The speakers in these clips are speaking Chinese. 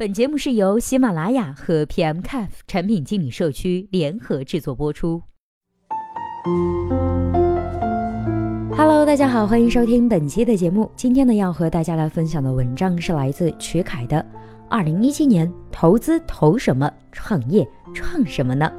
本节目是由喜马拉雅和 PMCAF 产品经理社区联合制作播出。Hello，大家好，欢迎收听本期的节目。今天呢，要和大家来分享的文章是来自曲凯的《二零一七年投资投什么，创业创什么呢？》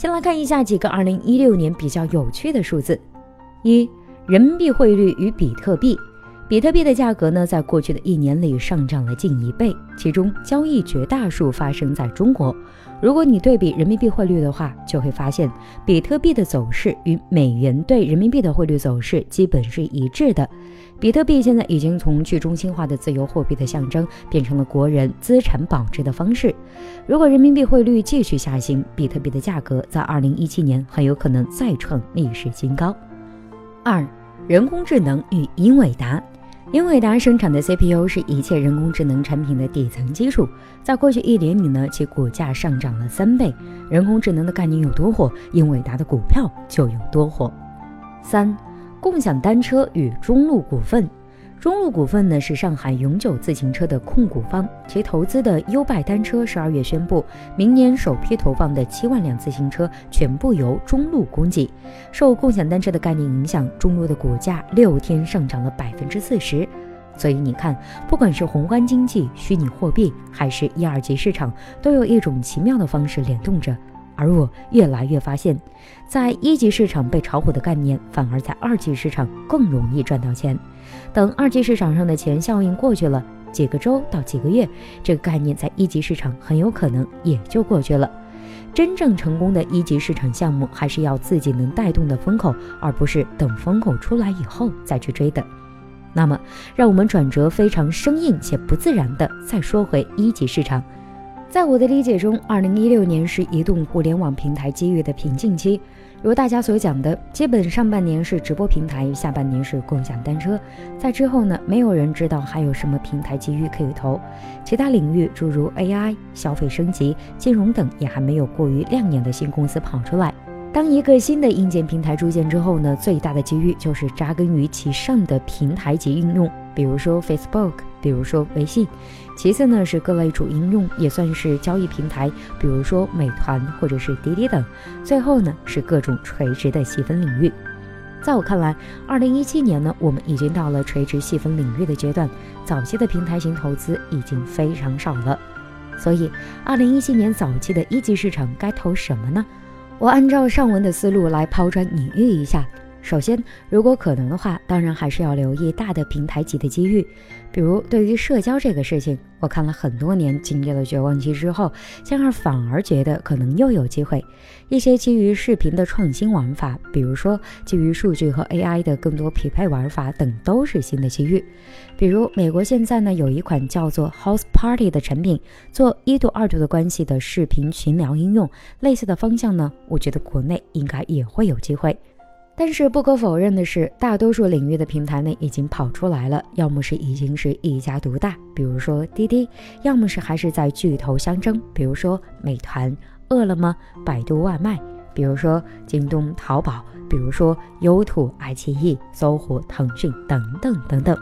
先来看一下几个二零一六年比较有趣的数字：一、人民币汇率与比特币。比特币的价格呢，在过去的一年里上涨了近一倍，其中交易绝大数发生在中国。如果你对比人民币汇率的话，就会发现比特币的走势与美元对人民币的汇率走势基本是一致的。比特币现在已经从去中心化的自由货币的象征，变成了国人资产保值的方式。如果人民币汇率继续下行，比特币的价格在二零一七年很有可能再创历史新高。二，人工智能与英伟达。英伟达生产的 CPU 是一切人工智能产品的底层基础，在过去一年里呢，其股价上涨了三倍。人工智能的概念有多火，英伟达的股票就有多火。三，共享单车与中路股份。中路股份呢是上海永久自行车的控股方，其投资的优拜单车十二月宣布，明年首批投放的七万辆自行车全部由中路供给。受共享单车的概念影响，中路的股价六天上涨了百分之四十。所以你看，不管是宏观经济、虚拟货币，还是一二级市场，都有一种奇妙的方式联动着。而我越来越发现，在一级市场被炒火的概念，反而在二级市场更容易赚到钱。等二级市场上的钱效应过去了，几个周到几个月，这个概念在一级市场很有可能也就过去了。真正成功的一级市场项目，还是要自己能带动的风口，而不是等风口出来以后再去追的。那么，让我们转折非常生硬且不自然的再说回一级市场。在我的理解中，二零一六年是移动互联网平台机遇的瓶颈期。如大家所讲的，基本上半年是直播平台，下半年是共享单车。在之后呢，没有人知道还有什么平台机遇可以投。其他领域，诸如 AI、消费升级、金融等，也还没有过于亮眼的新公司跑出来。当一个新的硬件平台出现之后呢，最大的机遇就是扎根于其上的平台级应用，比如说 Facebook，比如说微信。其次呢是各类主应用，也算是交易平台，比如说美团或者是滴滴等。最后呢是各种垂直的细分领域。在我看来，二零一七年呢，我们已经到了垂直细分领域的阶段，早期的平台型投资已经非常少了。所以，二零一七年早期的一级市场该投什么呢？我按照上文的思路来抛砖引玉一下。首先，如果可能的话，当然还是要留意大的平台级的机遇。比如，对于社交这个事情，我看了很多年，经历了绝望期之后，现在反而觉得可能又有机会。一些基于视频的创新玩法，比如说基于数据和 AI 的更多匹配玩法等，都是新的机遇。比如，美国现在呢有一款叫做 House Party 的产品，做一度二度的关系的视频群聊应用，类似的方向呢，我觉得国内应该也会有机会。但是不可否认的是，大多数领域的平台呢已经跑出来了，要么是已经是一家独大，比如说滴滴；要么是还是在巨头相争，比如说美团、饿了么、百度外卖，比如说京东、淘宝，比如说优兔、爱奇艺、搜狐、腾讯等等等等。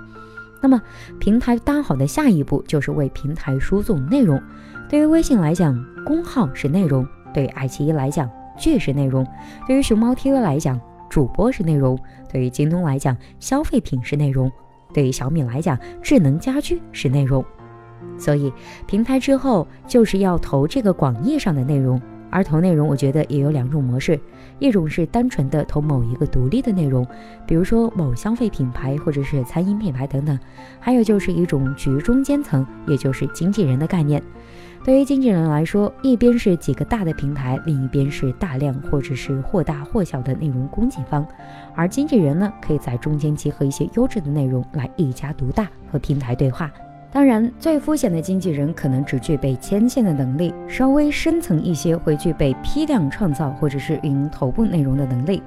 那么平台搭好的下一步就是为平台输送内容。对于微信来讲，公号是内容；对于爱奇艺来讲，剧是内容；对于熊猫 TV 来讲，主播是内容，对于京东来讲，消费品是内容；对于小米来讲，智能家居是内容。所以，平台之后就是要投这个广义上的内容。而投内容，我觉得也有两种模式：一种是单纯的投某一个独立的内容，比如说某消费品牌或者是餐饮品牌等等；还有就是一种局中间层，也就是经纪人的概念。对于经纪人来说，一边是几个大的平台，另一边是大量或者是或大或小的内容供给方，而经纪人呢，可以在中间结合一些优质的内容来一家独大，和平台对话。当然，最肤浅的经纪人可能只具备牵线的能力，稍微深层一些会具备批量创造或者是运营头部内容的能力。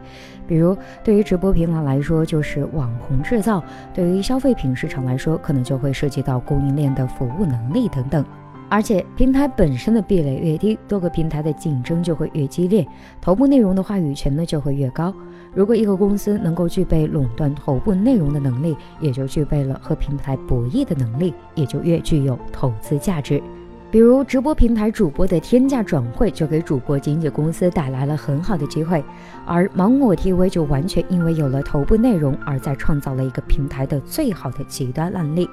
比如，对于直播平台来说，就是网红制造；对于消费品市场来说，可能就会涉及到供应链的服务能力等等。而且平台本身的壁垒越低，多个平台的竞争就会越激烈，头部内容的话语权呢就会越高。如果一个公司能够具备垄断头部内容的能力，也就具备了和平台博弈的能力，也就越具有投资价值。比如直播平台主播的天价转会，就给主播经纪公司带来了很好的机会，而芒果 TV 就完全因为有了头部内容，而在创造了一个平台的最好的极端案例。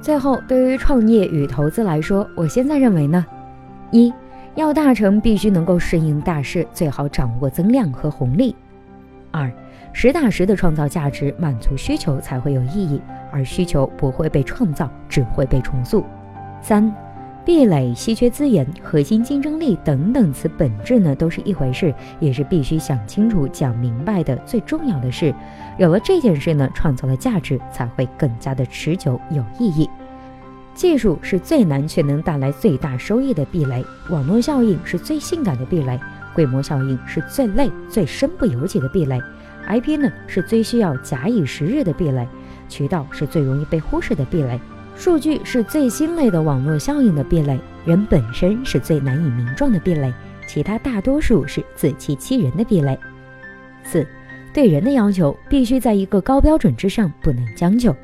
最后，对于创业与投资来说，我现在认为呢，一要大成，必须能够适应大势，最好掌握增量和红利；二实打实的创造价值，满足需求才会有意义，而需求不会被创造，只会被重塑；三。壁垒、稀缺资源、核心竞争力等等词本质呢都是一回事，也是必须想清楚、讲明白的最重要的事。有了这件事呢，创造的价值才会更加的持久有意义。技术是最难却能带来最大收益的壁垒，网络效应是最性感的壁垒，规模效应是最累、最身不由己的壁垒，IP 呢是最需要假以时日的壁垒，渠道是最容易被忽视的壁垒。数据是最新类的网络效应的壁垒，人本身是最难以名状的壁垒，其他大多数是自欺欺人的壁垒。四，对人的要求必须在一个高标准之上，不能将就。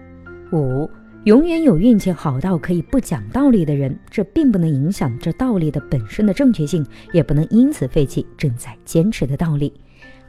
五，永远有运气好到可以不讲道理的人，这并不能影响这道理的本身的正确性，也不能因此废弃正在坚持的道理。